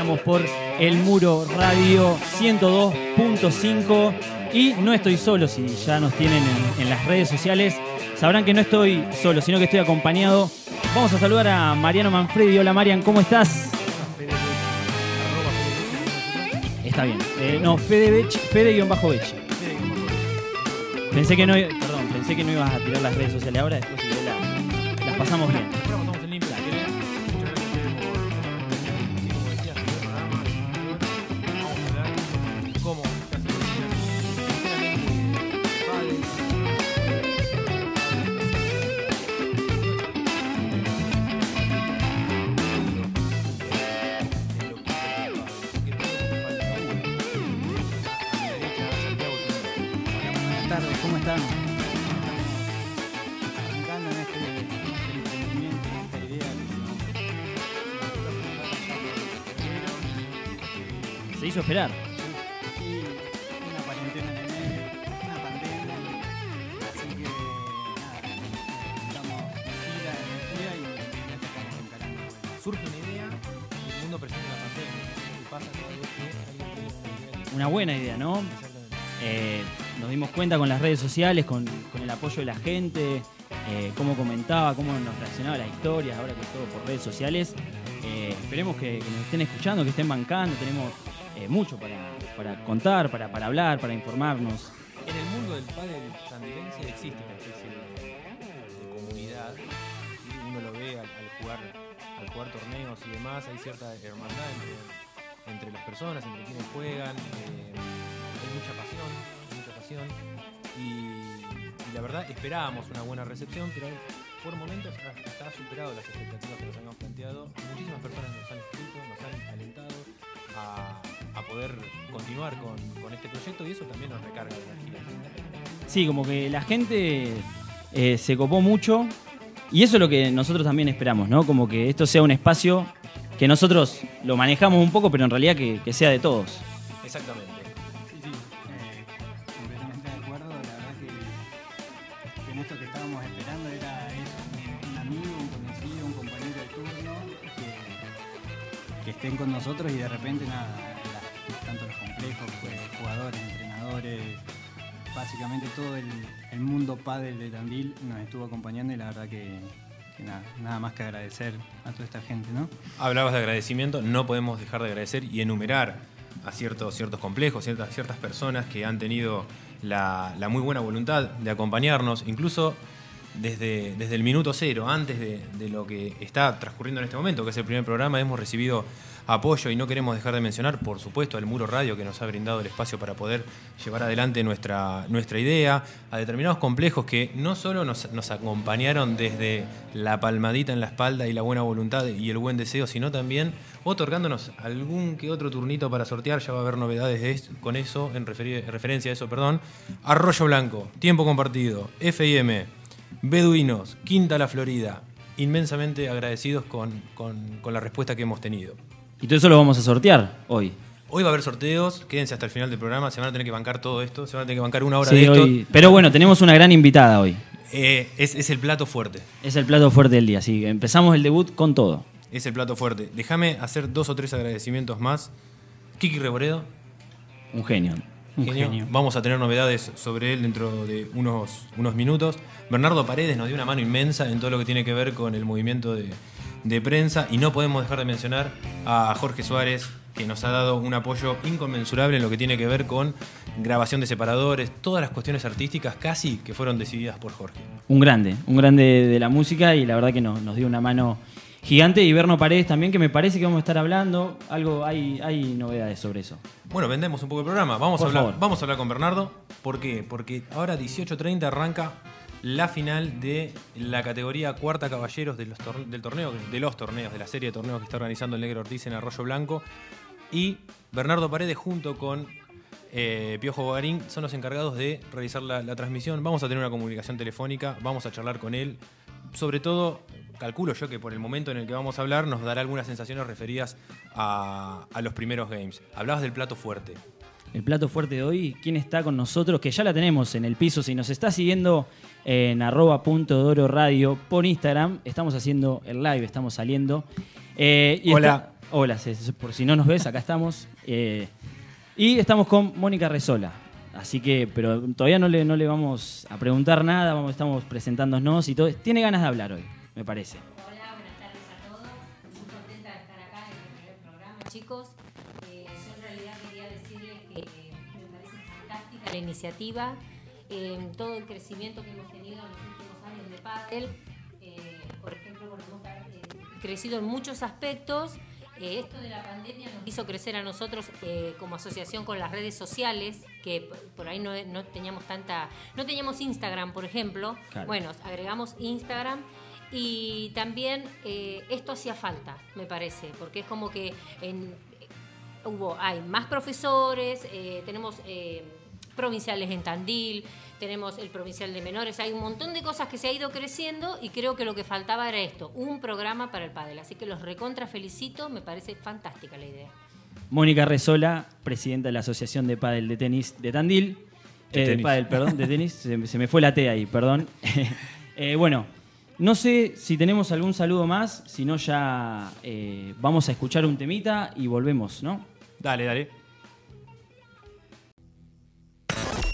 Estamos por El Muro Radio 102.5 y no estoy solo, si ya nos tienen en, en las redes sociales, sabrán que no estoy solo, sino que estoy acompañado. Vamos a saludar a Mariano Manfredi. Hola Marian, ¿cómo estás? Está bien. Eh, no, Fede Bech, Fede-Bech. Pensé que no, perdón, pensé que no ibas a tirar las redes sociales ahora, después si querés las, las pasamos bien. Esperar. y una cuarentena en el medio, una pandemia, así que nada, estamos pila de energía y ya estamos encarando. Surge una idea y el mundo presenta la pandemia. ¿Qué pasa cada vez que alguien tiene una idea? Una buena idea, ¿no? Eh, nos dimos cuenta con las redes sociales, con, con el apoyo de la gente, eh, cómo comentaba, cómo nos reaccionaba las historias, ahora que es todo por redes sociales. Eh, esperemos que, que nos estén escuchando, que estén bancando, tenemos mucho para, para contar, para, para hablar, para informarnos. En el mundo del pádel tandilense existe una especie de, comunidad. Uno lo ve al, jugar, al jugar torneos y demás. Hay cierta hermandad entre, las personas, entre quienes juegan. eh, hay mucha pasión, mucha pasión. Y, la verdad esperábamos una buena recepción, pero por momentos ha- hasta ha superado las expectativas que nos habíamos planteado. Muchísimas personas nos han escrito, nos han alentado a, a poder continuar con, con este proyecto y eso también nos recarga de energía. Sí, como que la gente eh, se copó mucho y eso es lo que nosotros también esperamos, ¿no? Como que esto sea un espacio que nosotros lo manejamos un poco, pero en realidad que, que sea de todos. Exactamente. Estén con nosotros y de repente nada, tanto los complejos, pues, jugadores, entrenadores, básicamente todo el, mundo pádel de Tandil nos estuvo acompañando y la verdad que, que nada, nada más que agradecer a toda esta gente, ¿no? Hablabas de agradecimiento, no podemos dejar de agradecer y enumerar a ciertos, ciertos complejos, ciertas, ciertas personas que han tenido la, la muy buena voluntad de acompañarnos, incluso desde, desde el minuto cero, antes de, lo que está transcurriendo en este momento, que es el primer programa, hemos recibido apoyo y no queremos dejar de mencionar, por supuesto, al Muro Radio que nos ha brindado el espacio para poder llevar adelante nuestra, nuestra idea, a determinados complejos que no solo nos, acompañaron desde la palmadita en la espalda y la buena voluntad y el buen deseo, sino también otorgándonos algún que otro turnito para sortear, ya va a haber novedades de con eso, en, en referencia a eso, perdón. Arroyo Blanco, Tiempo Compartido, FIM, Beduinos, Quinta La Florida, inmensamente agradecidos con, con- con la respuesta que hemos tenido. Y todo eso lo vamos a sortear hoy. Hoy va a haber sorteos, quédense hasta el final del programa, se van a tener que bancar todo esto, se van a tener que bancar una hora Sí, de esto. hoy- Pero bueno, tenemos una gran invitada hoy. Eh, es, es el plato fuerte, Es el plato fuerte del día, así que empezamos el debut con todo. es el plato fuerte. Déjame hacer dos o tres agradecimientos más. Kiki Reboredo, Un genio. Genio. genio. Vamos a tener novedades sobre él dentro de unos, unos minutos. Bernardo Paredes nos dio una mano inmensa en todo lo que tiene que ver con el movimiento de, de prensa. Y no podemos dejar de mencionar a Jorge Suárez, que nos ha dado un apoyo inconmensurable en lo que tiene que ver con grabación de separadores, todas las cuestiones artísticas casi que fueron decididas por Jorge. Un grande, un grande de la música y la verdad que nos, nos dio una mano gigante. Y Berno Paredes también, que me parece que vamos a estar hablando. Algo, hay, hay novedades sobre eso. Bueno, vendemos un poco el programa. Vamos, a hablar, favor. vamos a hablar con Bernardo. ¿Por qué? Porque ahora 18.30 arranca la final de la categoría cuarta caballeros de los del torneo, de los torneos, de la serie de torneos que está organizando el Negro Ortiz en Arroyo Blanco. Y Bernardo Paredes junto con eh, Piojo Bogarín son los encargados de realizar la, la transmisión. Vamos a tener una comunicación telefónica, vamos a charlar con él. Sobre todo, calculo yo que por el momento en el que vamos a hablar nos dará algunas sensaciones referidas a, a los primeros games. Hablabas del plato fuerte. el plato fuerte de hoy. ¿Quién está con nosotros? Que ya la tenemos en el piso. Si nos está siguiendo en arroba punto doro radio por Instagram, estamos haciendo el live, estamos saliendo. Eh, y Hola. está- hola, por si no nos ves, acá estamos. Eh, y estamos con Mónica Resola. Así que, pero todavía no le, no le vamos a preguntar nada, vamos, estamos presentándonos y todo. Tiene ganas de hablar hoy, me parece. Hola, buenas tardes a todos. Muy contenta de estar acá en el primer programa, chicos. Eh, yo en realidad quería decirles que me parece fantástica la iniciativa, eh, todo el crecimiento que hemos tenido en los últimos años de pádel. Eh, por ejemplo, bueno, hemos eh, crecido en muchos aspectos. Eh, esto de la pandemia nos hizo crecer a nosotros eh, como asociación con las redes sociales, que por ahí no, no teníamos tanta, no teníamos Instagram, por ejemplo. Claro. Bueno, agregamos Instagram y también eh, esto hacía falta, me parece, porque es como que en- hubo, hay más profesores, eh, tenemos eh, provinciales en Tandil, tenemos el provincial de menores, hay un montón de cosas que se ha ido creciendo y creo que lo que faltaba era esto, un programa para el pádel. Así que los recontra felicito, me parece fantástica la idea. Mónica Resola, presidenta de la Asociación de Padel de Tenis de Tandil. De Eh, tenis. pádel, perdón, de tenis. Se, me- se me fue la T ahí, perdón. Eh, bueno, no sé si tenemos algún saludo más, si no ya eh, vamos a escuchar un temita y volvemos, ¿no? Dale, dale.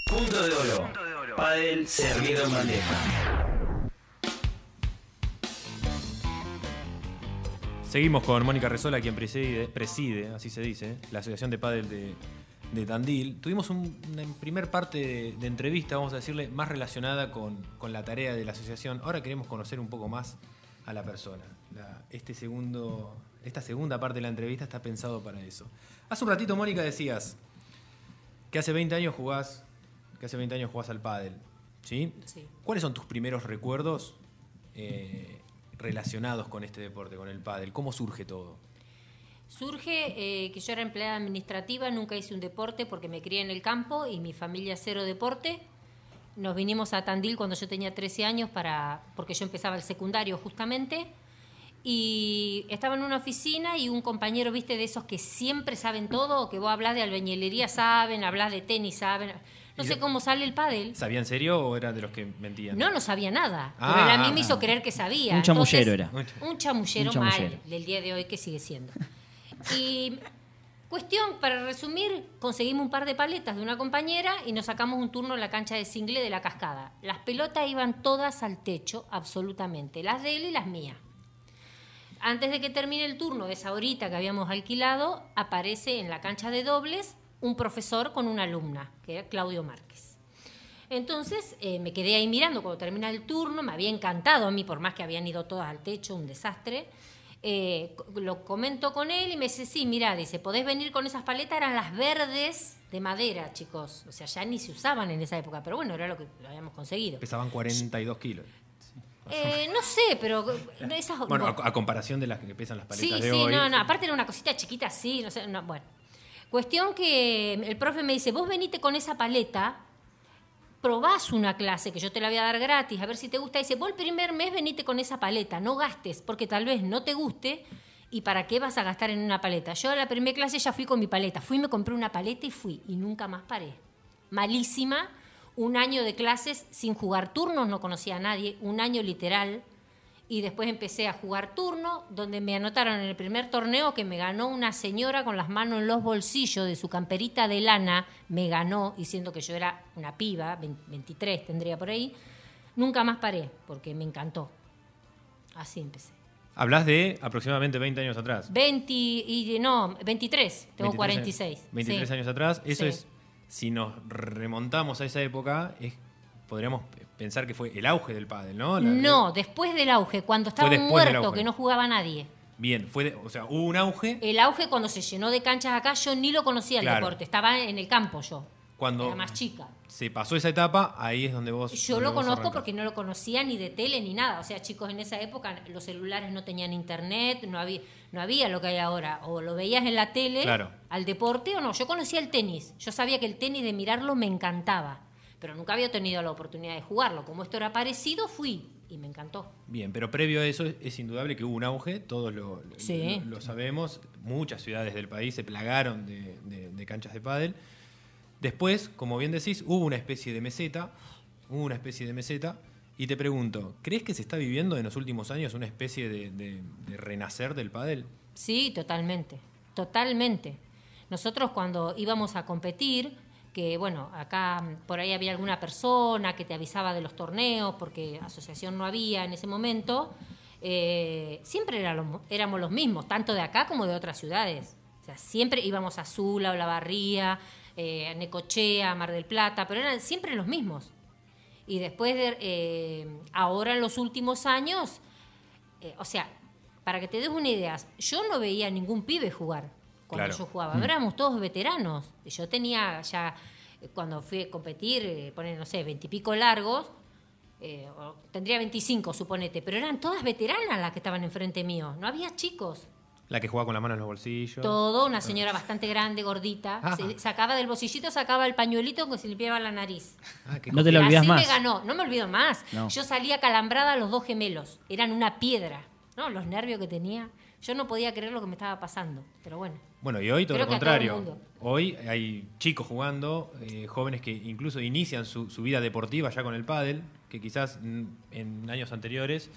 Punto de oro. Padel servido en bandeja. Seguimos con Mónica Resola, quien preside, preside, así se dice, la Asociación de Padel de, de Tandil. Tuvimos un- una primer parte de, de entrevista, vamos a decirle, más relacionada con, con la tarea de la asociación. Ahora queremos conocer un poco más a la persona. La- este segundo, esta segunda parte de la entrevista está pensado para eso. Hace un ratito, Mónica, decías que hace 20 años jugás, que hace 20 años jugás al pádel, ¿sí? Sí. ¿Cuáles son tus primeros recuerdos eh, relacionados con este deporte, con el pádel? ¿Cómo surge todo? Surge eh, que yo era empleada administrativa, nunca hice un deporte porque me crié en el campo y mi familia cero deporte. Nos vinimos a Tandil cuando yo tenía 13 años para porque yo empezaba el secundario justamente y estaba en una oficina y un compañero, viste, de esos que siempre saben todo, que vos hablas de albañilería saben, hablas de tenis saben, no sé cómo sale el pádel. ¿Sabía en serio o eran de los que mentían? No, no sabía nada. Ah, pero él a mí ah, me hizo ah. creer que sabía. Un chamullero Entonces, era. Un chamullero, Un chamullero. mal del día de hoy que sigue siendo. Y cuestión, para resumir, conseguimos un par de paletas de una compañera y nos sacamos un turno en la cancha de single de la cascada. Las pelotas iban todas al techo, absolutamente. Las de él y las mías. Antes de que termine el turno de esa horita que habíamos alquilado, aparece en la cancha de dobles un profesor con una alumna, que era Claudio Márquez. Entonces eh, me quedé ahí mirando cuando termina el turno, me había encantado a mí, por más que habían ido todas al techo, un desastre. Eh, lo comento con él y me dice, sí, mira, dice, podés venir con esas paletas, eran las verdes de madera, chicos. O sea, ya ni se usaban en esa época, pero bueno, era lo que lo habíamos conseguido. Pesaban 42 kilos. Eh, no sé, pero esas... Bueno, no. a, a comparación de las que pesan las paletas Sí, de sí, hoy. no, no, aparte era una cosita chiquita así, no sé, no, bueno. Cuestión que el profe me dice, vos venite con esa paleta, probás una clase que yo te la voy a dar gratis, a ver si te gusta. Dice, vos el primer mes venite con esa paleta, no gastes, porque tal vez no te guste. ¿Y para qué vas a gastar en una paleta? Yo a la primera clase ya fui con mi paleta. Fui, me compré una paleta y fui. Y nunca más paré. Malísima. Un año de clases sin jugar turnos, no conocía a nadie. Un año literal. Y después empecé a jugar turno, donde me anotaron en el primer torneo que me ganó una señora con las manos en los bolsillos de su camperita de lana. Me ganó, diciendo que yo era una piba, 20 23 tendría por ahí. Nunca más paré, porque me encantó. Así empecé. Hablas de aproximadamente 20 años atrás. 20 y no, 23, 23 tengo años- 46. 23 sí. años atrás. Eso Sí. es, si nos remontamos a esa época, es, podríamos pensar que fue el auge del pádel, ¿no? La- No, después del auge, cuando estaba muerto, que no jugaba nadie. Bien, fue de- o sea, hubo un auge El auge cuando se llenó de canchas acá, yo ni lo conocía el Claro. deporte, estaba en el campo yo. cuando Era más chica. se pasó esa etapa, ahí es donde vos... Yo donde lo vos conozco arrancás. porque no lo conocía ni de tele ni nada. O sea, chicos, en esa época los celulares no tenían internet, no había, no había lo que hay ahora. O lo veías en la tele Claro. al deporte o no. Yo conocía el tenis. Yo sabía que el tenis de mirarlo me encantaba. Pero nunca había tenido la oportunidad de jugarlo. Como esto era parecido, fui y me encantó. Bien, pero previo a eso es, indudable que hubo un auge, todos lo, lo- Sí. lo- lo sabemos, muchas ciudades del país se plagaron de, de- de canchas de pádel. Después, como bien decís, hubo una especie de meseta, hubo una especie de meseta, y te pregunto, ¿crees que se está viviendo en los últimos años una especie de, de- de renacer del pádel? Sí, totalmente, totalmente. Nosotros cuando íbamos a competir, que bueno, acá mm, por ahí había alguna persona que te avisaba de los torneos, porque asociación no había en ese momento, eh, siempre éramos los mismos, tanto de acá como de otras ciudades. O sea, siempre íbamos a Zula, Olavarría, eh, Necochea, Mar del Plata, pero eran siempre los mismos. Y después de, eh, ahora en los últimos años, o sea, para que te des una idea, yo no veía ningún pibe jugar cuando Claro. yo jugaba. Éramos todos veteranos. Y Yo tenía ya, cuando fui a competir, eh, poner, no sé, veintipico largos, eh, tendría 25, suponete, pero eran todas veteranas las que estaban enfrente mío. No había chicos. La que juega con la mano en los bolsillos. Todo, una señora bastante grande, gordita. Ah. Se- sacaba del bolsillito, sacaba el pañuelito que se limpiaba la nariz. Ah, qué No te lo olvidas así más. me ganó, no me olvido más. No. Yo salía calambrada a los dos gemelos, eran una piedra, ¿no? Los nervios que tenía. Yo no podía creer lo que me estaba pasando, pero bueno. Bueno, y hoy todo Creo lo contrario. Hoy hay chicos jugando, eh, jóvenes que incluso inician su, su vida deportiva ya con el pádel, que quizás en años anteriores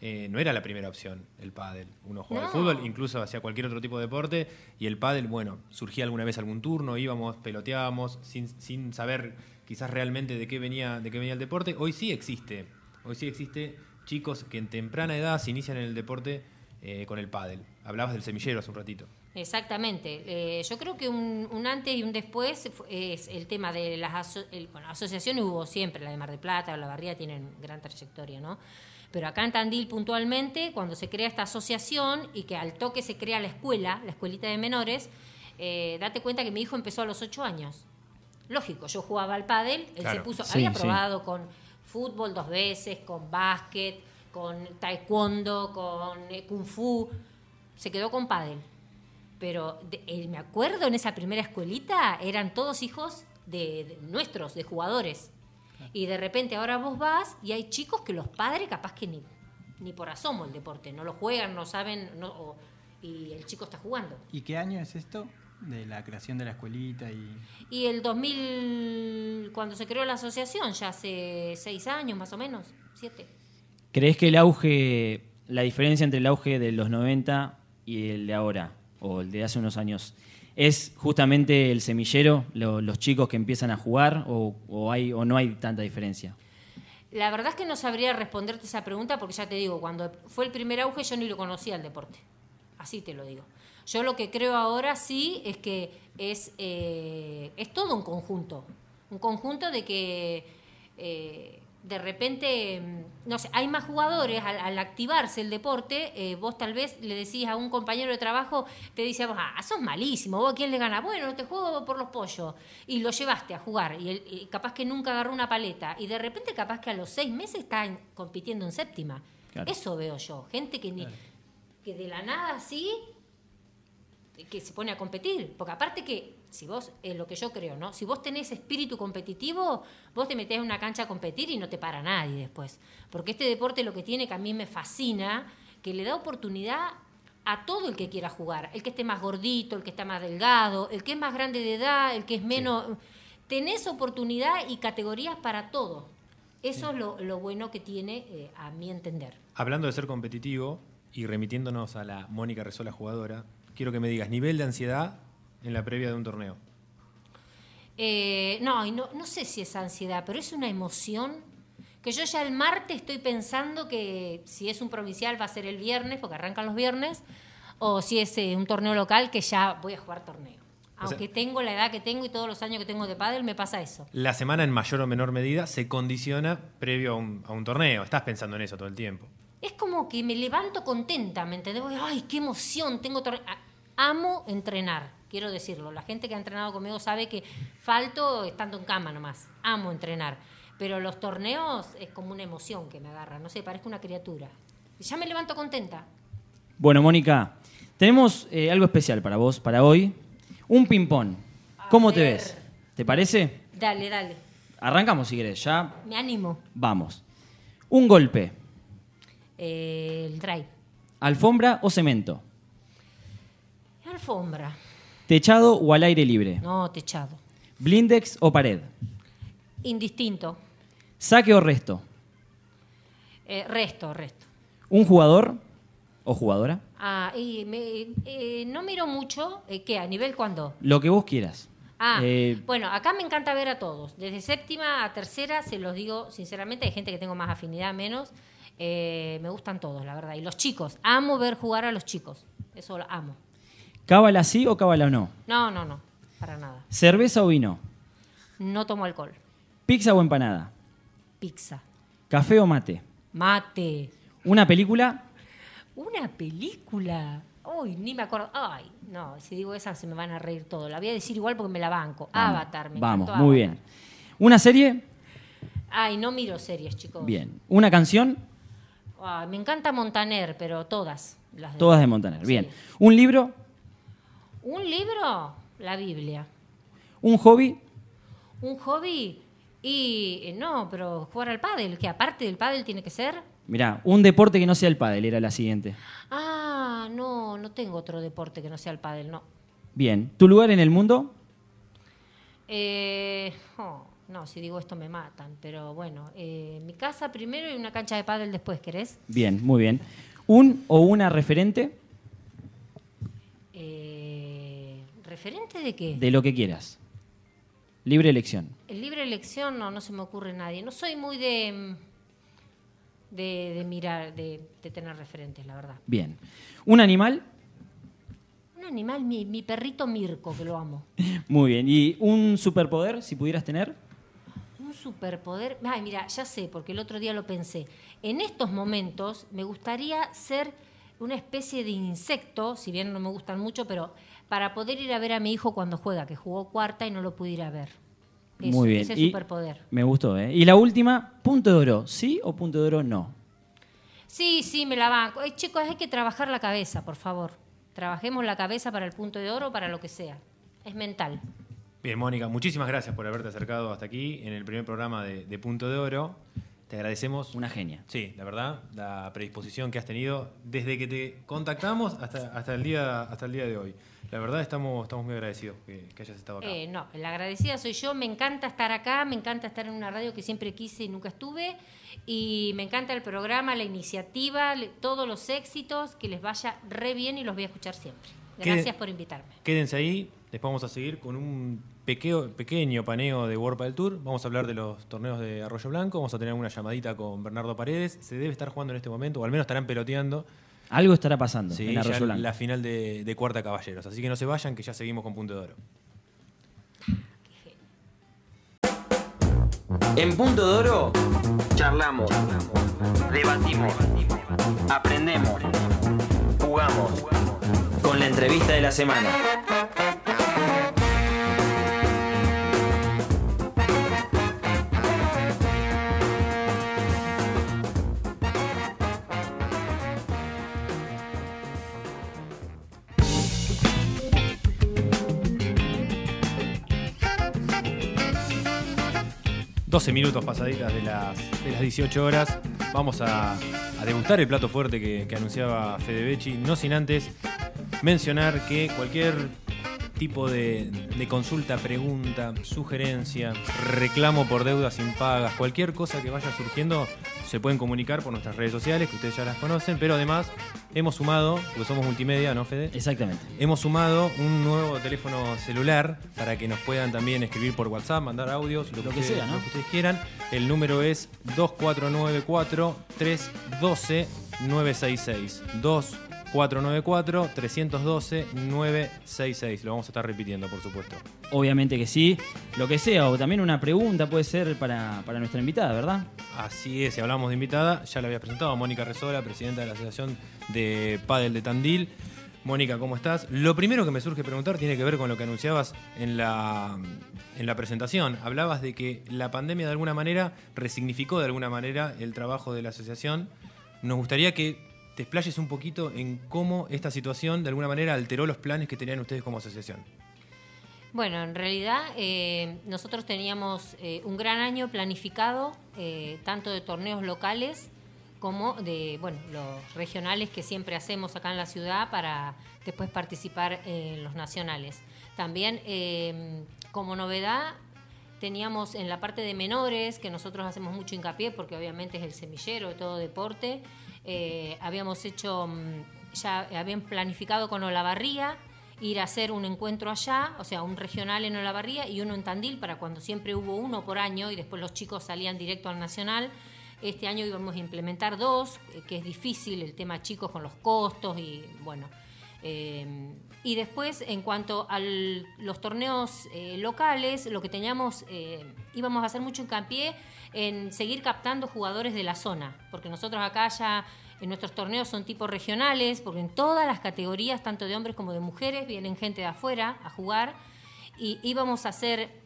eh, no era la primera opción el pádel. Uno jugaba al fútbol, incluso hacía cualquier otro tipo de deporte, y el pádel, bueno, surgía alguna vez algún turno, íbamos, peloteábamos, sin, sin saber quizás realmente de qué venía, de qué venía el deporte. Hoy sí existe, hoy sí existe chicos que en temprana edad se inician en el deporte eh, con el pádel. Hablabas del semillero hace un ratito. Exactamente. Eh, yo creo que un, un antes y un después es el tema de las aso- el- bueno, asociaciones hubo siempre, la de Mar del Plata, la Barría tienen gran trayectoria, ¿no? Pero acá en Tandil puntualmente, cuando se crea esta asociación y que al toque se crea la escuela, la escuelita de menores, eh, date cuenta que mi hijo empezó a los ocho años. Lógico, yo jugaba al pádel, él Claro. se puso, Sí, había sí. probado con fútbol dos veces, con básquet, con taekwondo, con eh, kung fu, se quedó con pádel. Pero de- eh, me acuerdo en esa primera escuelita eran todos hijos de, de nuestros, de jugadores. Y de repente ahora vos vas y hay chicos que los padres capaz que ni, ni por asomo el deporte, no lo juegan, no saben, no, o- y el chico está jugando. ¿Y qué año es esto? De la creación de la escuelita y... Y el 2000, cuando se creó la asociación, ya hace seis años más o menos, siete. ¿Crees que el auge, la diferencia entre el auge de los 90 y el de ahora, o el de hace unos años, es justamente el semillero, lo- los chicos que empiezan a jugar, o, no hay tanta diferencia? La verdad es que no sabría responderte esa pregunta porque ya te digo, cuando fue el primer auge yo ni lo conocía el deporte. Así te lo digo. Yo lo que creo ahora sí es que es, eh, todo un conjunto. Un conjunto de que eh, de repente, mm, no sé, hay más jugadores al, al activarse el deporte. eh, vos tal vez le decís a un compañero de trabajo, te dice, ah, sos malísimo, vos a quién le ganas. Bueno, te juego por los pollos. Y lo llevaste a jugar. Y, capaz que nunca agarró una paleta. Y de repente, capaz que a los seis meses está en- compitiendo en séptima. Claro. Eso veo yo. Gente que, ni, que de la nada así que se pone a competir. Porque aparte que, si vos, es lo que yo creo, ¿no? Si vos tenés espíritu competitivo, vos te metés en una cancha a competir y no te para nadie después. Porque este deporte lo que tiene que a mí me fascina, que le da oportunidad a todo el que quiera jugar. El que esté más gordito, el que está más delgado, el que es más grande de edad, el que es menos... Tenés oportunidad y categorías para todo. Eso es lo, lo bueno que tiene, eh, a mi entender. Hablando de ser competitivo y remitiéndonos a la Mónica Resola jugadora, quiero que me digas nivel de ansiedad en la previa de un torneo. Eh, no, no, no sé si es ansiedad, pero es una emoción que yo ya el martes estoy pensando que si es un provincial va a ser el viernes, porque arrancan los viernes, o si es eh, un torneo local que ya voy a jugar torneo. O sea- Aunque tengo la edad que tengo y todos los años que tengo de pádel, me pasa eso. La semana en mayor o menor medida se condiciona previo a un, a un torneo. Estás pensando en eso todo el tiempo. Es como que me levanto contenta, ¿me entendés? Voy, Ay, qué emoción, tengo torneo. Amo entrenar, quiero decirlo. La gente que ha entrenado conmigo sabe que falto estando en cama nomás. Amo entrenar. Pero los torneos es como una emoción que me agarra. No sé, parezco una criatura. Ya me levanto contenta. Bueno, Mónica, tenemos eh, algo especial para vos, para hoy. Un ping-pong. ¿Cómo te ves? ¿Te parece? Dale, dale. Arrancamos si querés, ya Me animo. vamos. Un golpe. Eh, el drive. ¿Alfombra o cemento? Alfombra. ¿Techado o al aire libre? No, techado. Blindex o pared. Indistinto. Saque o resto. Eh, resto, resto. Un jugador o jugadora. Ah, y me- eh, no miro mucho. eh, ¿Qué? ¿A nivel cuándo? Lo que vos quieras. Ah, bueno, acá me encanta ver a todos. Desde séptima a tercera, se los digo sinceramente, hay gente que tengo más afinidad, menos. Me gustan todos, la verdad. Y los chicos, amo ver jugar a los chicos. Eso lo amo. ¿Cábala sí o cábala no? No, no, no, para nada. ¿Cerveza o vino? No tomo alcohol. ¿Pizza o empanada? Pizza. ¿Café o mate? Mate. ¿Una película? Una película. Uy, ni me acuerdo. Ay, no, si digo esa se me van a reír todo. La voy a decir igual porque me la banco. Vamos, Avatar, me Vamos, muy bien. ¿Una serie? Ay, no miro series, chicos. Bien. ¿Una canción? Ay, me encanta Montaner, pero todas. Las de- Todas de Montaner. Sí. Bien. ¿Un libro? ¿Un libro? La Biblia. ¿Un hobby? ¿Un hobby? Y eh, no, pero jugar al pádel, que aparte del pádel tiene que ser. Mirá, un deporte que no sea el pádel era la siguiente. Ah, no, no tengo otro deporte que no sea el pádel, no. Bien. ¿Tu lugar en el mundo? Eh, oh, no, si digo esto me matan, pero bueno, eh, mi casa primero y una cancha de pádel después, ¿querés? Bien, muy bien. ¿Un o una referente Eh, ¿Referente de qué? de lo que quieras? Libre elección. El libre elección no, no se me ocurre nadie. No soy muy de, de, de mirar, de, de tener referentes, la verdad. Bien. ¿Un animal? Un animal, mi, mi perrito Mirko, que lo amo. Muy bien. ¿Y un superpoder, si pudieras tener? Un superpoder. Ay, mira, ya sé, porque el otro día lo pensé. En estos momentos me gustaría ser una especie de insecto, si bien no me gustan mucho, pero para poder ir a ver a mi hijo cuando juega, que jugó cuarta y no lo pude ir a ver. Eso, Muy bien. Ese Y- superpoder. Me gustó, ¿eh? Y la última, punto de oro, ¿sí o punto de oro no? Sí, sí, me la banco. Eh, chicos, hay que trabajar la cabeza, por favor. Trabajemos la cabeza para el punto de oro, para lo que sea. Es mental. Bien, Mónica, muchísimas gracias por haberte acercado hasta aquí en el primer programa de, de Punto de Oro. Te agradecemos. Una genia. Sí, la verdad, la predisposición que has tenido desde que te contactamos hasta, hasta, el, día, hasta el día de hoy. La verdad, estamos, estamos muy agradecidos que, que hayas estado acá. Eh, no, la agradecida soy yo. Me encanta estar acá, me encanta estar en una radio que siempre quise y nunca estuve. Y me encanta el programa, la iniciativa, todos los éxitos. Que les vaya re bien y los voy a escuchar siempre. ¿Qué- Gracias por invitarme. Quédense ahí, después vamos a seguir con un pequeño, pequeño paneo de World del Tour. Vamos a hablar de los torneos de Arroyo Blanco, vamos a tener una llamadita con Bernardo Paredes. Se debe estar jugando en este momento, o al menos estarán peloteando Algo estará pasando sí, en ya Arroyo Blanco. la final de, de Cuarta Caballeros. Así que no se vayan, que ya seguimos con Punto de Oro. En Punto de Oro, charlamos, debatimos, aprendemos, jugamos. Con la entrevista de la semana. 12 minutos pasaditas de las, de las 18 horas. Vamos a, degustar el plato fuerte que, que anunciaba Fede Becci, no sin antes mencionar que cualquier tipo de, de consulta, pregunta, sugerencia, reclamo por deudas impagas, cualquier cosa que vaya surgiendo, se pueden comunicar por nuestras redes sociales, que ustedes ya las conocen, pero además hemos sumado, porque somos multimedia, ¿no, Fede? Exactamente. Hemos sumado un nuevo teléfono celular para que nos puedan también escribir por WhatsApp, mandar audios, lo, Lo que sea, ¿no? lo que ustedes quieran. El número es 2494-312-966. 2494-312-966. Lo vamos a estar repitiendo, por supuesto. Obviamente que sí. Lo que sea, o también una pregunta puede ser para, para nuestra invitada, ¿verdad? Así es, si hablamos de invitada, ya la había presentado a Mónica Resola, presidenta de la Asociación de Padel de Tandil. Mónica, ¿cómo estás? Lo primero que me surge preguntar tiene que ver con lo que anunciabas en la, en la presentación. Hablabas de que la pandemia de alguna manera resignificó de alguna manera el trabajo de la asociación. Nos gustaría que te explayes un poquito en cómo esta situación de alguna manera alteró los planes que tenían ustedes como asociación. Bueno, en realidad eh, nosotros teníamos eh, un gran año planificado, eh, tanto de torneos locales como de bueno, los regionales que siempre hacemos acá en la ciudad para después participar en los nacionales. También como novedad teníamos en la parte de menores, que nosotros hacemos mucho hincapié porque obviamente es el semillero de todo deporte, eh, habíamos hecho, mm, ya habían planificado con Olavarría ir a hacer un encuentro allá, o sea, un regional en Olavarría y uno en Tandil para cuando siempre hubo uno por año y después los chicos salían directo al nacional. Este año íbamos a implementar dos, eh, que es difícil el tema chicos con los costos y bueno. eh, y después, en cuanto a los torneos eh, locales, lo que teníamos, eh, íbamos a hacer mucho hincapié en seguir captando jugadores de la zona, porque nosotros acá ya en nuestros torneos son tipos regionales, porque en todas las categorías, tanto de hombres como de mujeres, vienen gente de afuera a jugar, y íbamos a hacer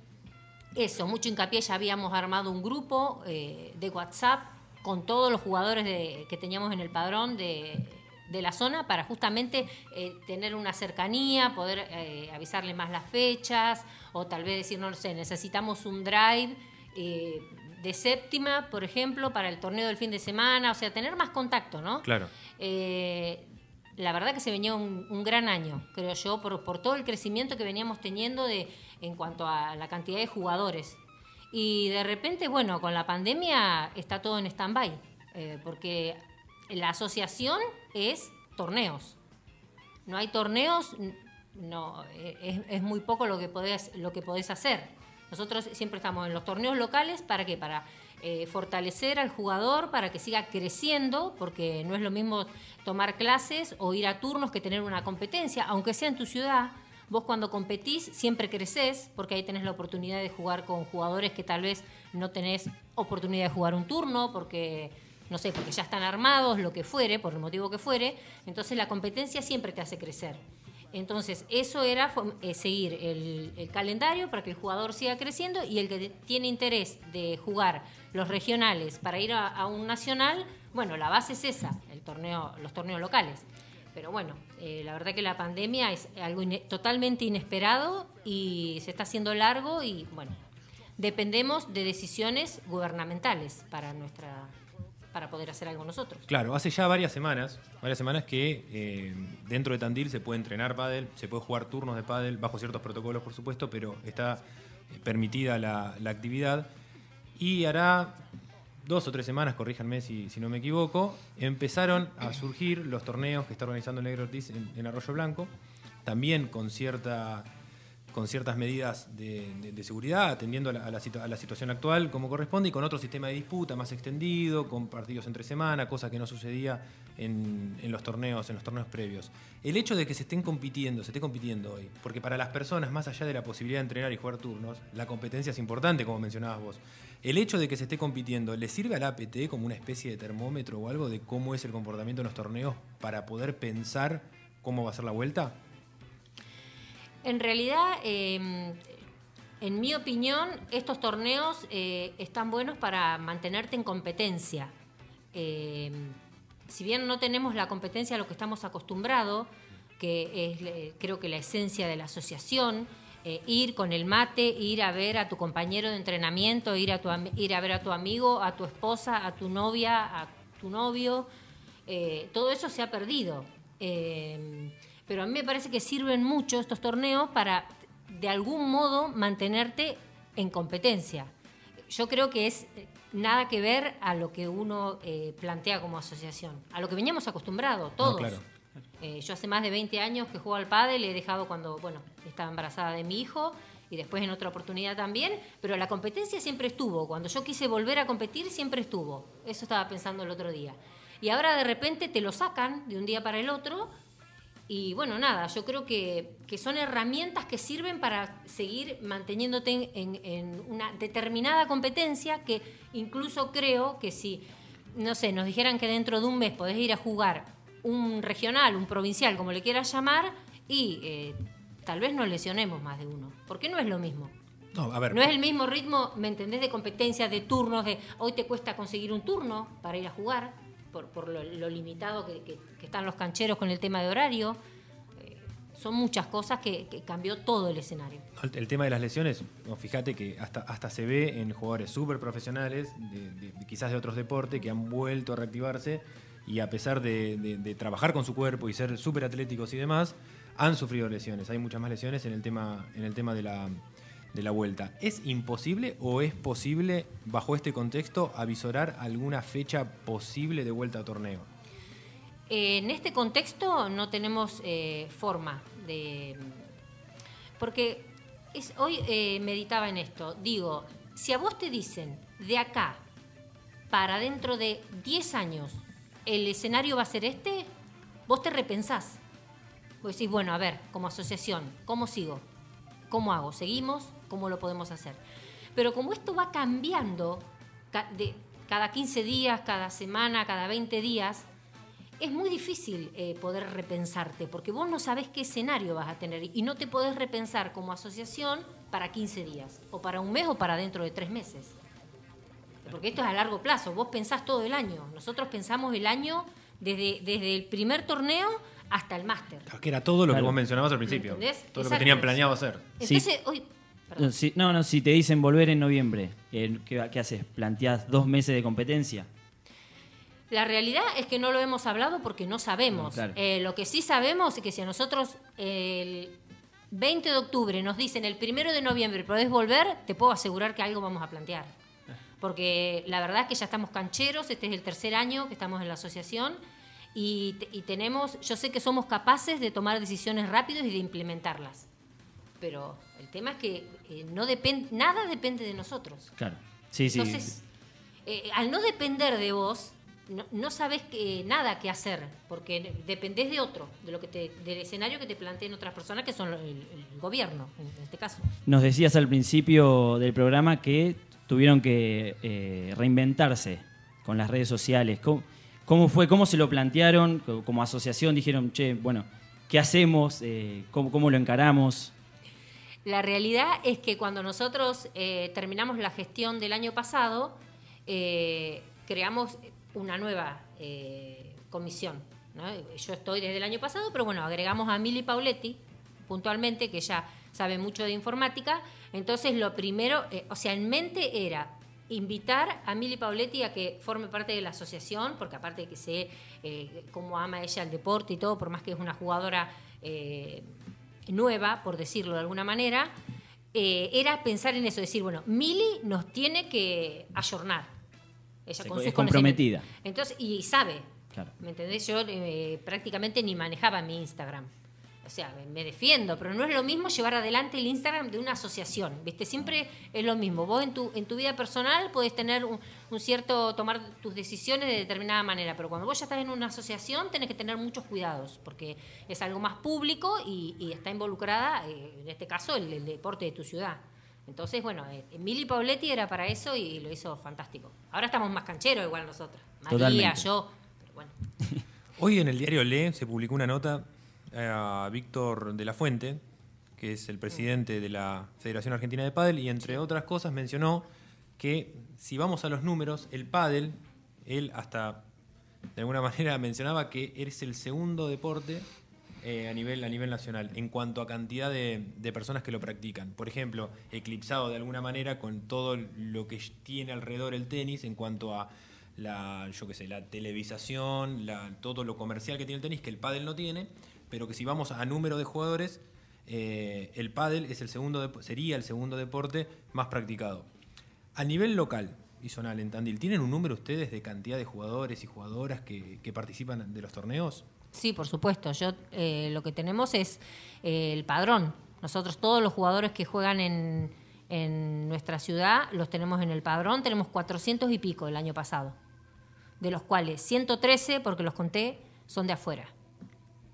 eso, mucho hincapié, ya habíamos armado un grupo eh, de WhatsApp con todos los jugadores que teníamos en el padrón de, de la zona para justamente eh, tener una cercanía, poder eh, avisarle más las fechas o tal vez decir, no sé, necesitamos un drive eh, de séptima, por ejemplo, para el torneo del fin de semana, o sea, tener más contacto, ¿no? Claro. La verdad que se venía un, un gran año, creo yo, por, por todo el crecimiento que veníamos teniendo de, en cuanto a la cantidad de jugadores. Y de repente, bueno, con la pandemia está todo en stand-by, porque la asociación es torneos. No hay torneos, no, es, es muy poco lo que, podés, lo que podés hacer. Nosotros siempre estamos en los torneos locales, ¿para qué? Para eh, fortalecer al jugador, para que siga creciendo, porque no es lo mismo tomar clases o ir a turnos que tener una competencia, aunque sea en tu ciudad. Vos cuando competís siempre creces, porque ahí tenés la oportunidad de jugar con jugadores que tal vez no tenés oportunidad de jugar un turno, porque no sé, porque ya están armados, lo que fuere, por el motivo que fuere, entonces la competencia siempre te hace crecer. Entonces, eso era eh, seguir el, calendario para que el jugador siga creciendo y el que tiene interés de jugar los regionales para ir a, un nacional, bueno, la base es esa, el torneo, los torneos locales. Pero bueno, eh, la verdad que la pandemia es algo totalmente inesperado y se está haciendo largo y bueno, dependemos de decisiones gubernamentales para nuestra para poder hacer algo nosotros. Claro, hace ya varias semanas, varias semanas que eh, dentro de Tandil se puede entrenar pádel, se puede jugar turnos de pádel bajo ciertos protocolos, por supuesto, pero está eh, permitida la, actividad. Y hará dos o tres semanas, corríjanme si, no me equivoco, empezaron a surgir los torneos que está organizando Negro Ortiz en, en Arroyo Blanco, también con cierta con ciertas medidas de, seguridad, atendiendo a la, situación actual como corresponde y con otro sistema de disputa más extendido, con partidos entre semana, cosa que no sucedía en, en los torneos, en los torneos previos. El hecho de que se estén compitiendo, se esté compitiendo hoy, porque para las personas, más allá de la posibilidad de entrenar y jugar turnos, la competencia es importante, como mencionabas vos. El hecho de que se esté compitiendo, ¿le sirve al APT como una especie de termómetro o algo de cómo es el comportamiento en los torneos para poder pensar cómo va a ser la vuelta? En realidad, eh, en mi opinión, estos torneos eh, están buenos para mantenerte en competencia. Eh, si bien no tenemos la competencia a lo que estamos acostumbrados, que es eh, creo que la esencia de la asociación, eh, ir con el mate, ir a ver a tu compañero de entrenamiento, ir a, tu, ir a ver a tu amigo, a tu esposa, a tu novia, a tu novio, todo eso se ha perdido. Eh, pero a mí me parece que sirven mucho estos torneos para, de algún modo, mantenerte en competencia. Yo creo que es eh, nada que ver a lo que uno eh, plantea como asociación, a lo que veníamos acostumbrados, todos. claro. Eh, yo hace más de 20 años que juego al pádel, he dejado cuando, bueno, estaba embarazada de mi hijo y después en otra oportunidad también, pero la competencia siempre estuvo. Cuando yo quise volver a competir, siempre estuvo. Eso estaba pensando el otro día. Y ahora de repente te lo sacan de un día para el otro y bueno, nada, yo creo que, que son herramientas que sirven para seguir manteniéndote en, en una determinada competencia que incluso creo que si, no sé, nos dijeran que dentro de un mes podés ir a jugar un regional, un provincial, como le quieras llamar, y eh, tal vez nos lesionemos más de uno, porque no es lo mismo. No, a ver. No es el mismo ritmo, ¿me entendés? De competencia, de turnos, de hoy te cuesta conseguir un turno para ir a jugar, por, por lo, lo limitado que, están los cancheros con el tema de horario. Eh, son muchas cosas que, cambió todo el escenario. El, tema de las lesiones, fíjate que hasta, hasta se ve en jugadores súper profesionales, quizás de otros deportes, que han vuelto a reactivarse y a pesar de- de trabajar con su cuerpo y ser súper atléticos y demás, han sufrido lesiones. Hay muchas más lesiones en el tema, en el tema de, la, de la vuelta. ¿Es imposible o es posible, bajo este contexto, avisorar alguna fecha posible de vuelta a torneo? En este contexto no tenemos eh, forma de... Porque hoy eh, meditaba en esto. Digo, si a vos te dicen de acá para dentro de 10 años el escenario va a ser este, vos te repensás. Vos decís, bueno, a ver, como asociación, ¿cómo sigo? ¿Cómo hago? ¿Seguimos? ¿Cómo lo podemos hacer? Pero como esto va cambiando de cada 15 días, cada semana, cada 20 días, es muy difícil eh, poder repensarte, porque vos no sabés qué escenario vas a tener y no te podés repensar como asociación para 15 días, o para un mes o para dentro de tres meses. Porque esto es a largo plazo, vos pensás todo el año. Nosotros pensamos el año desde, desde el primer torneo hasta el máster. que era todo lo que vos mencionabas al principio. Todo lo que tenían planeado hacer. Entonces, hoy, no, no, si te dicen volver en noviembre, ¿qué, qué haces? ¿Planteás dos meses de competencia? La realidad es que no lo hemos hablado porque no sabemos. Eh, lo que sí sabemos es que si a nosotros el 20 de octubre nos dicen el primero de noviembre podés volver, te puedo asegurar que algo vamos a plantear. Porque la verdad es que ya estamos cancheros, este es el tercer año que estamos en la asociación y, tenemos, yo sé que somos capaces de tomar decisiones rápidas y de implementarlas. Pero tema es que eh, no depende, nada depende de nosotros. Claro. Sí, sí. Entonces, eh, al no depender de vos, no, sabes que, nada que hacer, porque dependés de otro, de lo que te, del escenario que te planteen otras personas, que son el, gobierno, en este caso. Nos decías al principio del programa que tuvieron que eh, reinventarse con las redes sociales. ¿Cómo, fue? ¿Cómo se lo plantearon? Como asociación dijeron, che, bueno, ¿qué hacemos? Eh, ¿cómo, lo encaramos? La realidad es que cuando nosotros eh, terminamos la gestión del año pasado, creamos una nueva eh, comisión. Yo estoy desde el año pasado, pero bueno, agregamos a Mili Pauletti, puntualmente, que ella sabe mucho de informática. Entonces, lo primero, eh, o sea, en mente era invitar a Mili Pauletti a que forme parte de la asociación, porque aparte de que sé eh, cómo ama ella el deporte y todo, por más que es una jugadora nueva, por decirlo de alguna manera, era pensar en eso, decir, bueno, Mili nos tiene que ayornar ella con es comprometida. Entonces, y sabe. ¿Me entendés? Yo eh, prácticamente ni manejaba mi Instagram. O sea, me defiendo, pero no es lo mismo llevar adelante el Instagram de una asociación, ¿viste? Siempre es lo mismo. Vos en tu, en tu vida personal podés tener un, cierto, tomar tus decisiones de determinada manera, pero cuando vos ya estás en una asociación tenés que tener muchos cuidados, porque es algo más público y, está involucrada, eh, en este caso, el deporte de tu ciudad. Entonces, bueno, Emily eh, Pauletti era para eso y lo hizo fantástico. Ahora estamos más cancheros igual nosotros. María, yo, pero bueno. Hoy en el diario Le se publicó una nota a Víctor de la Fuente, que es el presidente de la Federación Argentina de Pádel, y entre otras cosas mencionó que si vamos a los números, el pádel, él hasta de alguna manera mencionaba que es el segundo deporte eh, a, nivel, a nivel nacional en cuanto a cantidad de, personas que lo practican. Por ejemplo, eclipsado de alguna manera con todo lo que tiene alrededor el tenis en cuanto a la, yo qué sé, la televisación, la, todo lo comercial que tiene el tenis, que el pádel no tiene, pero que si vamos a número de jugadores, eh, el pádel es el segundo sería el segundo deporte más practicado. A nivel local y zonal en Tandil, ¿tienen un número ustedes de cantidad de jugadores y jugadoras que participan de los torneos? Sí, por supuesto. Yo eh, lo que tenemos es eh, el padrón. Nosotros todos los jugadores que juegan en, en, nuestra ciudad los tenemos en el padrón. Tenemos 400 y pico el año pasado, de los cuales 113, porque los conté, son de afuera.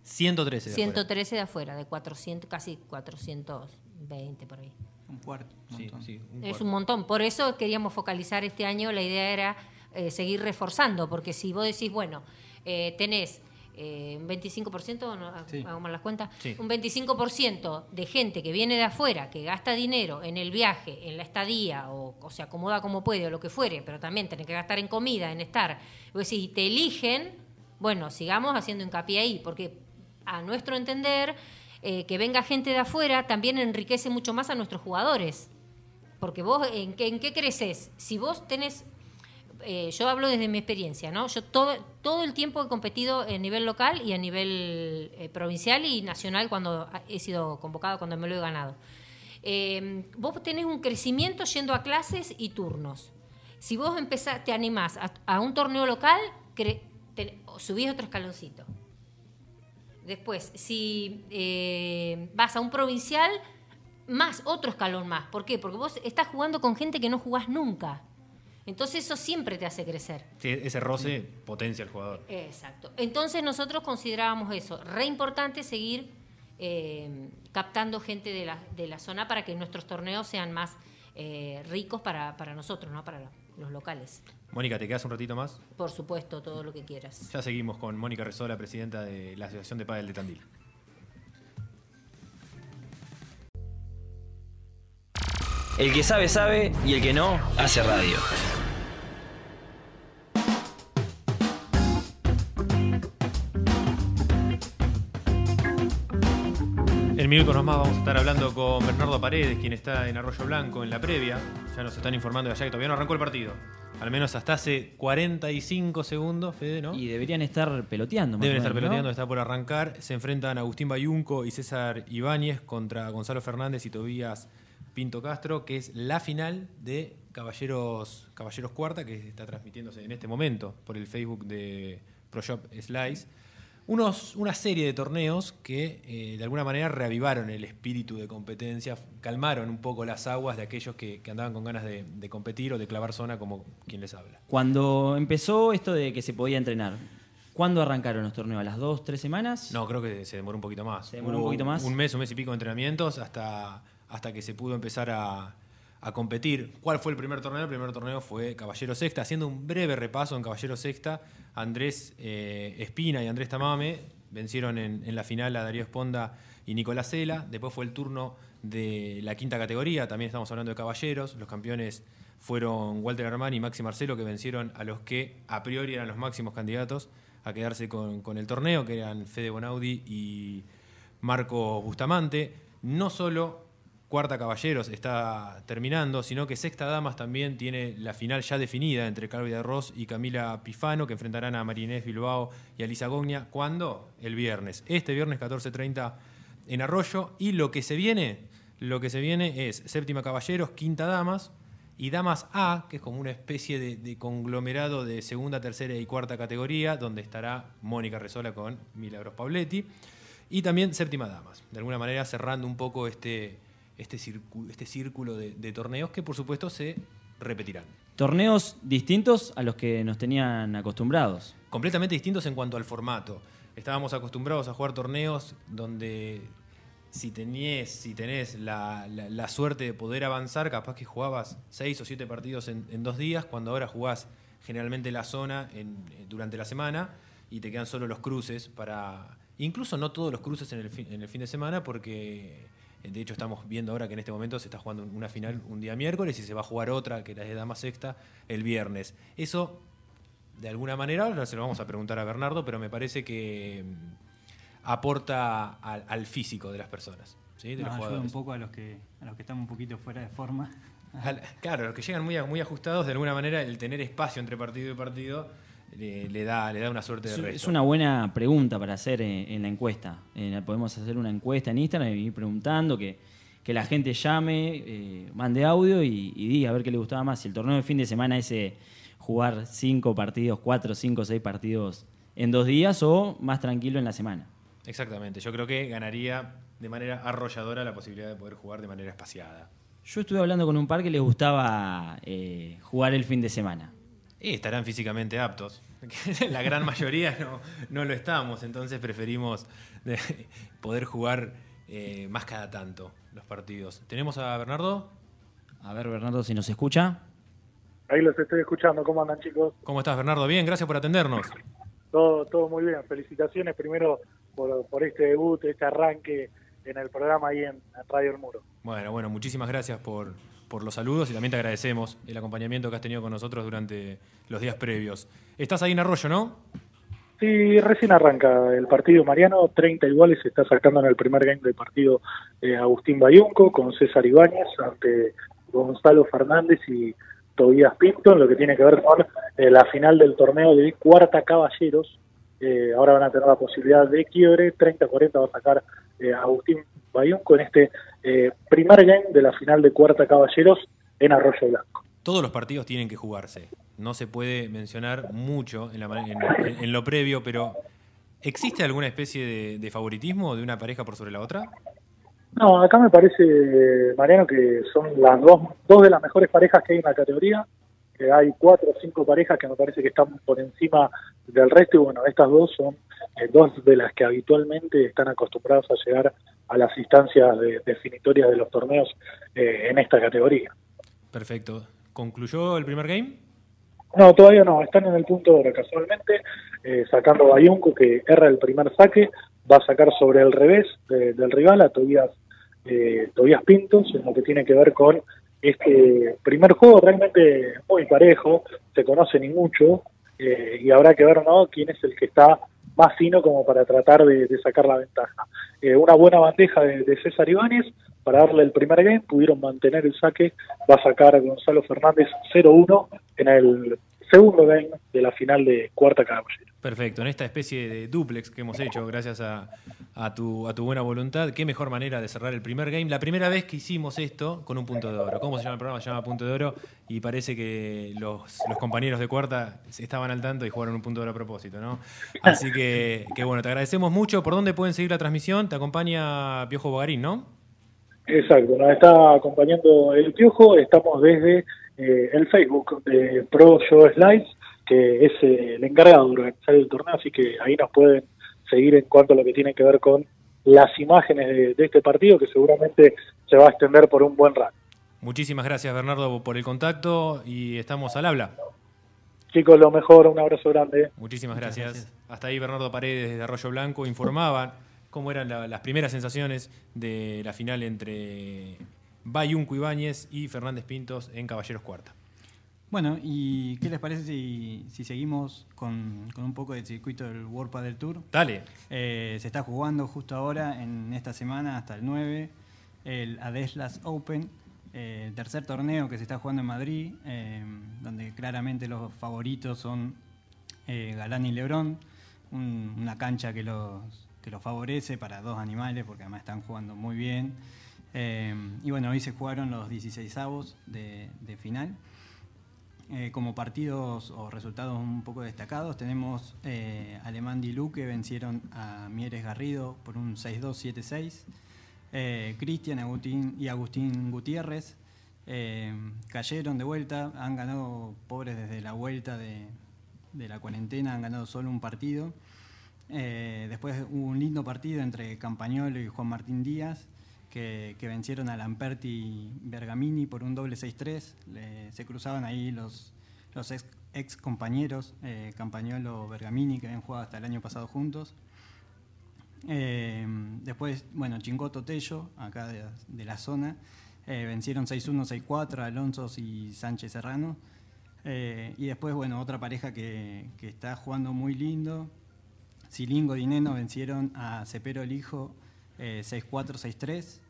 113 de 113 afuera. de afuera, de 400, casi 420 por ahí. Un cuarto. sí, sí, es un montón. Por eso queríamos focalizar este año. La idea era eh, seguir reforzando, porque si vos decís, bueno, tenés eh, un 25%, ¿no? hagamos las cuentas, un 25% de gente que viene de afuera, que gasta dinero en el viaje, en la estadía, o, se acomoda como puede, o lo que fuere, pero también tiene que gastar en comida, en estar. si te eligen, bueno, sigamos haciendo hincapié ahí, porque a nuestro entender, eh, que venga gente de afuera también enriquece mucho más a nuestros jugadores. Porque vos, ¿en qué, creces? Si vos tenés eh, yo hablo desde mi experiencia, ¿no? Yo todo, todo el tiempo he competido a nivel local y a nivel eh, provincial y nacional cuando he sido convocado, cuando me lo he ganado. eh, vos tenés un crecimiento yendo a clases y turnos. Si vos empezás, te animás a, un torneo local, subís otro escaloncito. Después, si eh, vas a un provincial, más, otro escalón más. ¿Por qué? Porque vos estás jugando con gente que no jugás nunca. Entonces eso siempre te hace crecer. Sí, ese roce potencia al jugador. Exacto. Entonces nosotros considerábamos eso, re importante seguir eh, captando gente de la, de la zona para que nuestros torneos sean más eh, ricos para, para nosotros, no para los locales. Mónica, ¿te quedas un ratito más? Por supuesto, todo lo que quieras. Ya seguimos con Mónica Resola, presidenta de la Asociación de Padel de Tandil. El que sabe, sabe y el que no, hace radio. En minutos nomás vamos a estar hablando con Bernardo Paredes, quien está en Arroyo Blanco en la previa. Ya nos están informando de allá que todavía no arrancó el partido. Al menos hasta hace 45 segundos, Fede, ¿no? Y deberían estar peloteando. más Deben estar peloteando, está por arrancar. Se enfrentan Agustín Bayunco y César Ibáñez contra Gonzalo Fernández y Tobías Pinto Castro, que es la final de Caballeros, Caballeros Cuarta, que está transmitiéndose en este momento por el Facebook de ProShop Slice. Unos, una serie de torneos que eh, de alguna manera reavivaron el espíritu de competencia, calmaron un poco las aguas de aquellos que, que andaban con ganas de, de competir o de clavar zona como quien les habla. Cuando empezó esto de que se podía entrenar, ¿cuándo arrancaron los torneos? ¿A las dos, tres semanas? No, creo que se demoró un poquito más. ¿Se demoró un poquito más? Un mes, un mes y pico de entrenamientos hasta, hasta que se pudo empezar a, a competir. ¿Cuál fue el primer torneo? El primer torneo fue Caballero Sexta. Haciendo un breve repaso en Caballero Sexta, Andrés eh, Espina y Andrés Tamame vencieron en, la final a Darío Esponda y Nicolás Cela. Después fue el turno de la quinta categoría. También estamos hablando de caballeros. Los campeones fueron Walter Armani y Maxi Marcelo, que vencieron a los que a priori eran los máximos candidatos a quedarse con, con el torneo, que eran Fede Bonaudi y Marco Bustamante. No solo Cuarta Caballeros está terminando, sino que Sexta Damas también tiene la final ya definida entre Calvia Ross y Camila Pifano, que enfrentarán a Marinés Bilbao y a Lisa Gognia. ¿Cuándo? El viernes. Este viernes 14.30 en Arroyo. Y lo que se viene, lo que se viene es Séptima Caballeros, Quinta Damas y Damas A, que es como una especie de, de conglomerado de segunda, tercera y cuarta categoría, donde estará Mónica Resola con Milagros Pauletti. Y también Séptima Damas, de alguna manera cerrando un poco este, este, circu- este círculo de, de torneos que por supuesto se repetirán. Torneos distintos a los que nos tenían acostumbrados. completamente distintos en cuanto al formato. Estábamos acostumbrados a jugar torneos donde si tenés, si tenés la, la- la suerte de poder avanzar, capaz que jugabas seis o siete partidos en, en dos días, cuando ahora jugás generalmente la zona en- eh, durante la semana y te quedan solo los cruces para... Incluso no todos los cruces en el, fin, en el fin de semana porque... eh, De hecho, estamos viendo ahora que en este momento se está jugando una final un día miércoles y se va a jugar otra, que es la de Dama Sexta, el viernes. Eso de alguna manera, ahora se lo vamos a preguntar a Bernardo, pero me parece que mm, aporta al, al físico de las personas, ¿sí? de Nos los ayuda un poco a los que a los que estamos un poquito fuera de forma. Al- claro, los que llegan muy, muy ajustados, de alguna manera, el tener espacio entre partido y partido le, le da, le da una suerte de Es, resto. es una buena pregunta para hacer en, en la encuesta. Eh, podemos hacer una encuesta en Instagram y ir preguntando que, que la gente llame, eh, mande audio y, y diga a ver qué le gustaba más. Si el torneo de fin de semana ese jugar cinco partidos, cuatro, cinco, seis partidos en dos días o más tranquilo en la semana. Exactamente, yo creo que ganaría de manera arrolladora la posibilidad de poder jugar de manera espaciada. Yo estuve hablando con un par que les gustaba eh, jugar el fin de semana. Y estarán físicamente aptos. La gran mayoría no, no lo estamos, entonces preferimos de- poder jugar eh, más cada tanto los partidos. ¿Tenemos a Bernardo? A ver, Bernardo, si nos escucha. Ahí los estoy escuchando. ¿Cómo andan, chicos? ¿Cómo estás, Bernardo? Bien, gracias por atendernos. Todo, todo muy bien. Felicitaciones primero por, por este debut, este arranque en el programa ahí en, en Radio El Muro. Bueno, bueno, muchísimas gracias por, por los saludos y también te agradecemos el acompañamiento que has tenido con nosotros durante los días previos. Estás ahí en Arroyo, ¿no? Sí, recién arranca el partido Mariano, 30 iguales, se está sacando en el primer game del partido eh, Agustín Bayunco con César Ibáñez ante Gonzalo Fernández y Tobías Pinto, en lo que tiene que ver con eh, la final del torneo de Cuarta Caballeros. Eh, ahora van a tener la posibilidad de quiebre, 30-40 va a sacar eh, Agustín Bayunco en este eh, primer game de la final de Cuarta Caballeros en Arroyo Blanco. Todos los partidos tienen que jugarse. No se puede mencionar mucho en, la- en- en lo previo, pero ¿existe alguna especie de, de favoritismo de una pareja por sobre la otra? No, acá me parece, Mariano, que son las dos, dos de las mejores parejas que hay en la categoría. Que hay cuatro o cinco parejas que me parece que están por encima del resto. Y bueno, estas dos son eh, dos de las que habitualmente están acostumbrados a llegar a las instancias de- definitorias de los torneos eh, en esta categoría. Perfecto. ¿Concluyó el primer game? No, todavía no, están en el punto de hora casualmente, eh, sacando a Bayunco que erra el primer saque, va a sacar sobre el revés de- del rival a Tobías, eh, Tobías Pintos, en lo que tiene que ver con este primer juego realmente muy parejo, se conocen y mucho, eh, y habrá que ver ¿no? quién es el que está más fino como para tratar de, sacar la ventaja. Eh, una buena bandeja de, César Ibáñez para darle el primer game, pudieron mantener el saque, va a sacar Gonzalo Fernández 0-1 en el segundo game de la final de Cuarta Caballero. Perfecto. En esta especie de duplex que hemos hecho, gracias a, tu, a tu buena voluntad, qué mejor manera de cerrar el primer game. La primera vez que hicimos esto con un punto de oro. ¿Cómo se llama el programa? Se llama Punto de Oro y parece que los, los compañeros de cuarta estaban al tanto y jugaron un punto de oro a propósito, ¿no? Así que, que bueno, te agradecemos mucho. ¿Por dónde pueden seguir la transmisión? Te acompaña Piojo Bogarín, ¿no? Exacto, nos está acompañando el Piojo, estamos desde eh, el Facebook de Pro Show Slides, que es eh, el encargado de organizar el torneo, así que ahí nos pueden seguir en cuanto a lo que tiene que ver con las imágenes de, de este partido, que seguramente se va a extender por un buen rato. Muchísimas gracias, Bernardo, por el contacto y estamos al habla. Chicos, lo mejor, un abrazo grande. Muchísimas gracias. gracias. Hasta ahí Bernardo Paredes de Arroyo Blanco informaban cómo eran la- las primeras sensaciones de la final entre Bayunco Ibáñez y Fernández Pintos en Caballeros Cuarta. Bueno, ¿y qué les parece si, si seguimos con, con un poco del circuito del World Padel Tour? Dale. Eh, se está jugando justo ahora, en esta semana, hasta el 9, el Adeslas Open, eh, el tercer torneo que se está jugando en Madrid, eh, donde claramente los favoritos son eh, Galán y Lebrón, un- una cancha que los, que los favorece para dos animales, porque además están jugando muy bien. Eh, y bueno, hoy se jugaron los 16 avos de, de final. Eh, como partidos o resultados un poco destacados, tenemos eh, Alemán y Luque vencieron a Mieres Garrido por un 6-2-7-6. Eh, Cristian y Agustín Gutiérrez eh, cayeron de vuelta, han ganado, pobres desde la vuelta de, de la cuarentena, han ganado solo un partido. Después hubo un lindo partido entre Campañolo y Juan Martín Díaz, que, que vencieron a Lamperti y Bergamini por un doble 6-3. Le- Se cruzaban ahí los, ex, ex compañeros, eh, Campañolo Bergamini, que habían jugado hasta el año pasado juntos. Eh, después, bueno, Chingoto Tello, acá de, la zona, eh, vencieron 6-1, 6-4 Alonso y Sánchez Serrano. Eh, y después, bueno, otra pareja que, que está jugando muy lindo. Silingo y Neno vencieron a Cepero el Hijo eh, 6-4, 6-3.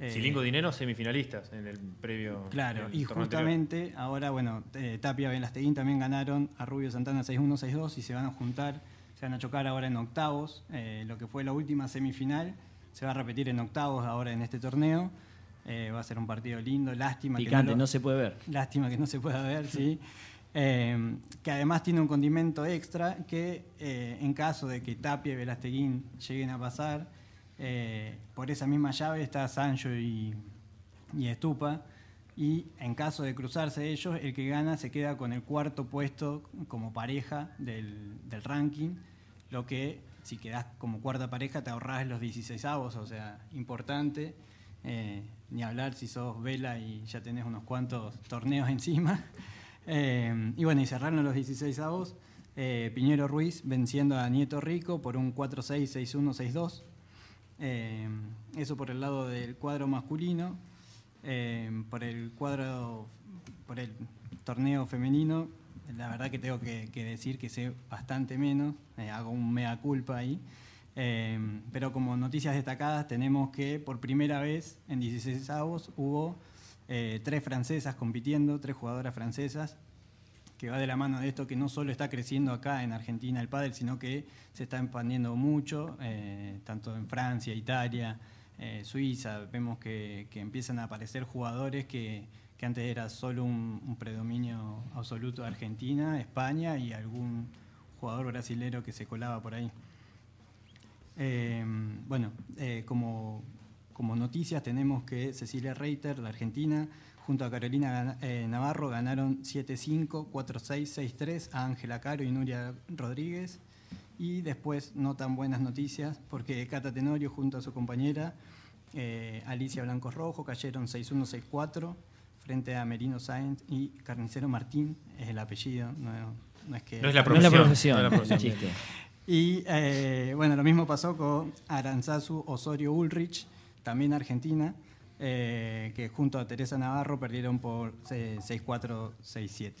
Eh, Silingo Dinero, semifinalistas en el previo. Claro, el y justamente ahora, bueno, eh, Tapia Velasteguín también ganaron a Rubio Santana 6-1, 6-2 y se van a juntar, se van a chocar ahora en octavos. Eh, lo que fue la última semifinal se va a repetir en octavos ahora en este torneo. Eh, va a ser un partido lindo, lástima que Picante, no, lo- no se puede ver. Lástima que no se pueda ver, sí. Eh, que además tiene un condimento extra que eh, en caso de que Tapia y Velasteguín lleguen a pasar, eh, por esa misma llave está Sancho y, Estupa. Y en caso de cruzarse ellos, el que gana se queda con el cuarto puesto como pareja del, ranking, lo que si quedas como cuarta pareja te ahorras los 16 avos, o sea, importante. Eh, ni hablar si sos vela y ya tenés unos cuantos torneos encima. Eh, y bueno, y cerraron los 16 avos. Piñero Ruiz venciendo a Nieto Rico por un 4-6, 6-1, 6-2. Eh, eso por el lado del cuadro masculino. Eh, por el cuadro, por el torneo femenino, la verdad que tengo que, decir que sé bastante menos. eh, hago un mea culpa ahí. Pero como noticias destacadas tenemos que por primera vez en 16 avos hubo tres francesas compitiendo, tres jugadoras francesas, que va de la mano de esto que no solo está creciendo acá en Argentina el pádel, sino que se está expandiendo mucho, eh, tanto en Francia, Italia, eh, Suiza, vemos que, empiezan a aparecer jugadores que, que antes era solo un, predominio absoluto de Argentina, España y algún jugador brasilero que se colaba por ahí. Eh, bueno, como, como noticias tenemos que Cecilia Reiter, la argentina, junto a Carolina eh, Navarro ganaron 7-5, 4-6, 6-3 a Ángela Caro y Nuria Rodríguez. Y después no tan buenas noticias porque Cata Tenorio junto a su compañera eh, Alicia Blanco Rojo cayeron 6-1, 6-4 frente a Merino Sáenz y Carnicero Martín, es el apellido, no, no es que... No es la No es la profesión. profesión. no es la profesión. Chiste. Y eh, bueno, lo mismo pasó con Aranzazu Osorio Ulrich, también argentina, eh, que junto a Teresa Navarro perdieron por eh, 6-4, 6-7.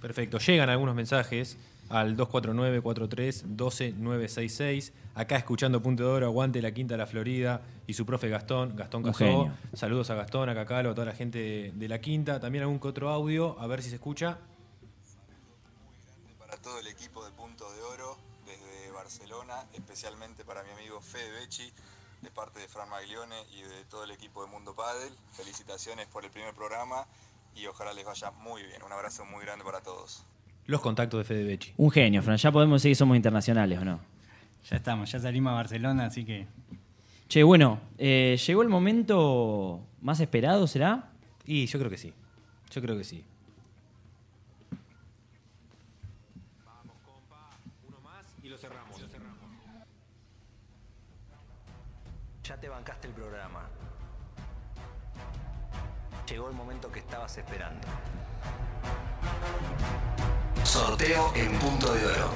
Perfecto. Llegan algunos mensajes al 249-43-12-966. Acá escuchando Punto de Oro, aguante la Quinta de la Florida y su profe Gastón, Gastón Casó. Saludos a Gastón, a Cacalo, a toda la gente de, de la Quinta. También algún que otro audio, a ver si se escucha. para todo el equipo de Puntos de Oro desde Barcelona, especialmente para mi amigo Fede Becci, de parte de Fran Maglione y de todo el equipo de Mundo Padel. Felicitaciones por el primer programa y ojalá les vaya muy bien. Un abrazo muy grande para todos. Los contactos de Fede Becci. Un genio, Fran. Ya podemos decir que somos internacionales, ¿o no? Ya estamos, ya salimos a Barcelona, así que Che, bueno, eh, llegó el momento más esperado, ¿será? Y yo creo que sí. Yo creo que sí. Llegó el momento que estabas esperando. Sorteo en punto de oro.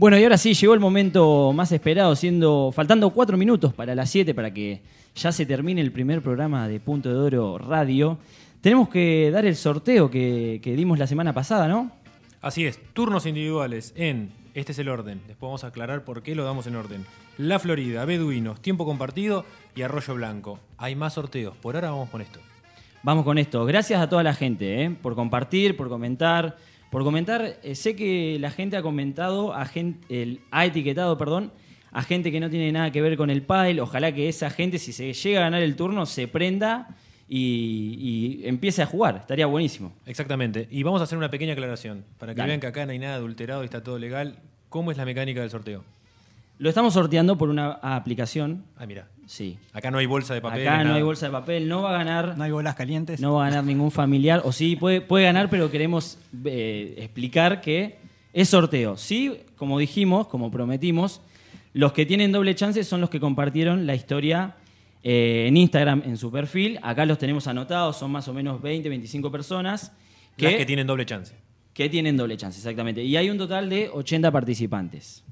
Bueno, y ahora sí, llegó el momento más esperado, siendo faltando cuatro minutos para las 7 para que ya se termine el primer programa de Punto de Oro Radio. Tenemos que dar el sorteo que, que dimos la semana pasada, ¿no? Así es, turnos individuales en, este es el orden, después vamos a aclarar por qué lo damos en orden. La Florida, Beduinos, Tiempo Compartido y Arroyo Blanco. Hay más sorteos, por ahora vamos con esto. Vamos con esto. Gracias a toda la gente ¿eh? por compartir, por comentar. Por comentar, eh, sé que la gente ha comentado, a gen- el- ha etiquetado, perdón, a gente que no tiene nada que ver con el pádel. Ojalá que esa gente, si se llega a ganar el turno, se prenda y, y empiece a jugar. Estaría buenísimo. Exactamente, y vamos a hacer una pequeña aclaración, para que Dale. vean que acá no hay nada adulterado y está todo legal. ¿Cómo es la mecánica del sorteo? Lo estamos sorteando por una aplicación. Ah, mira, Sí. acá no hay bolsa de papel. Acá no nada. hay bolsa de papel. No va a ganar. no hay bolas calientes. No va a ganar ningún familiar, o sí, puede, puede ganar, pero queremos eh, explicar que es sorteo. Sí, como dijimos, como prometimos, los que tienen doble chance son los que compartieron la historia eh, en Instagram en su perfil. Acá los tenemos anotados, son más o menos 20, 25 personas que, Las que tienen doble chance. que tienen doble chance, exactamente. Y hay un total de 80 participantes.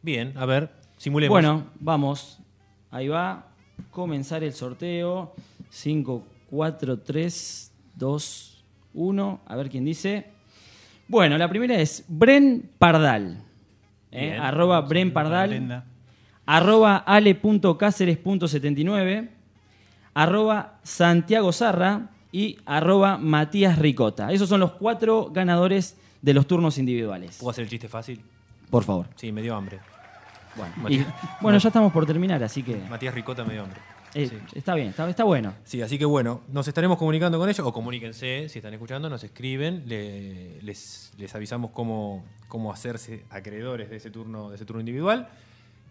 Bien, a ver, simulemos. Bueno, vamos. Ahí va. Comenzar el sorteo. 5, 4, 3, 2, 1. A ver quién dice. Bueno, la primera es Bren Pardal. ¿eh? Arroba Bren Pardal. Arroba ale.cáceres.79. Arroba Santiago Zarra. Y arroba Matías Ricota. Esos son los cuatro ganadores de los turnos individuales. ¿Puedo hacer el chiste fácil? Por favor. Sí, me dio hambre. Bueno, Matías- y- bueno, ya estamos por terminar, así que... Matías Ricota me dio hambre. Eh, Sí. Está bien, está, está bueno. Sí, así que bueno, nos estaremos comunicando con ellos, o comuníquense si están escuchando, nos escriben, le- les, les avisamos cómo, cómo hacerse acreedores de ese turno, de ese turno individual.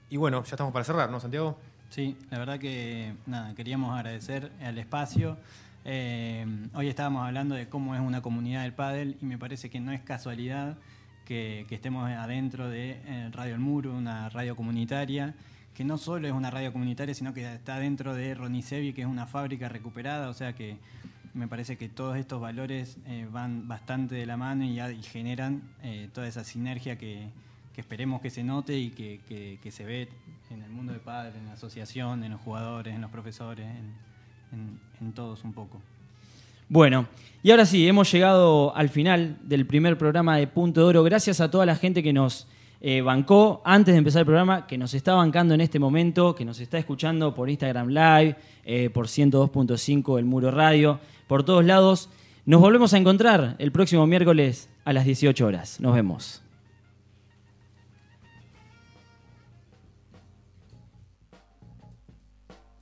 Y bueno, ya estamos para cerrar, ¿no, Santiago? Sí, la verdad que nada, queríamos agradecer al espacio. Eh, hoy estábamos hablando de cómo es una comunidad del pádel y me parece que no es casualidad que, estemos adentro de eh, Radio El Muro, una radio comunitaria, que no solo es una radio comunitaria, sino que está dentro de Ronicevi, que es una fábrica recuperada, o sea que me parece que todos estos valores eh, van bastante de la mano y, y generan eh, toda esa sinergia que, esperemos que se note y que se ve en el mundo de padres, en la asociación, en los jugadores, en los profesores, en, en- en todos un poco. Bueno, y ahora sí, hemos llegado al final del primer programa de Punto de Oro. Gracias a toda la gente que nos eh, bancó antes de empezar el programa, que nos está bancando en este momento, que nos está escuchando por Instagram Live, eh, por 102.5 El Muro Radio, por todos lados. Nos volvemos a encontrar el próximo miércoles a las 18 horas. Nos vemos.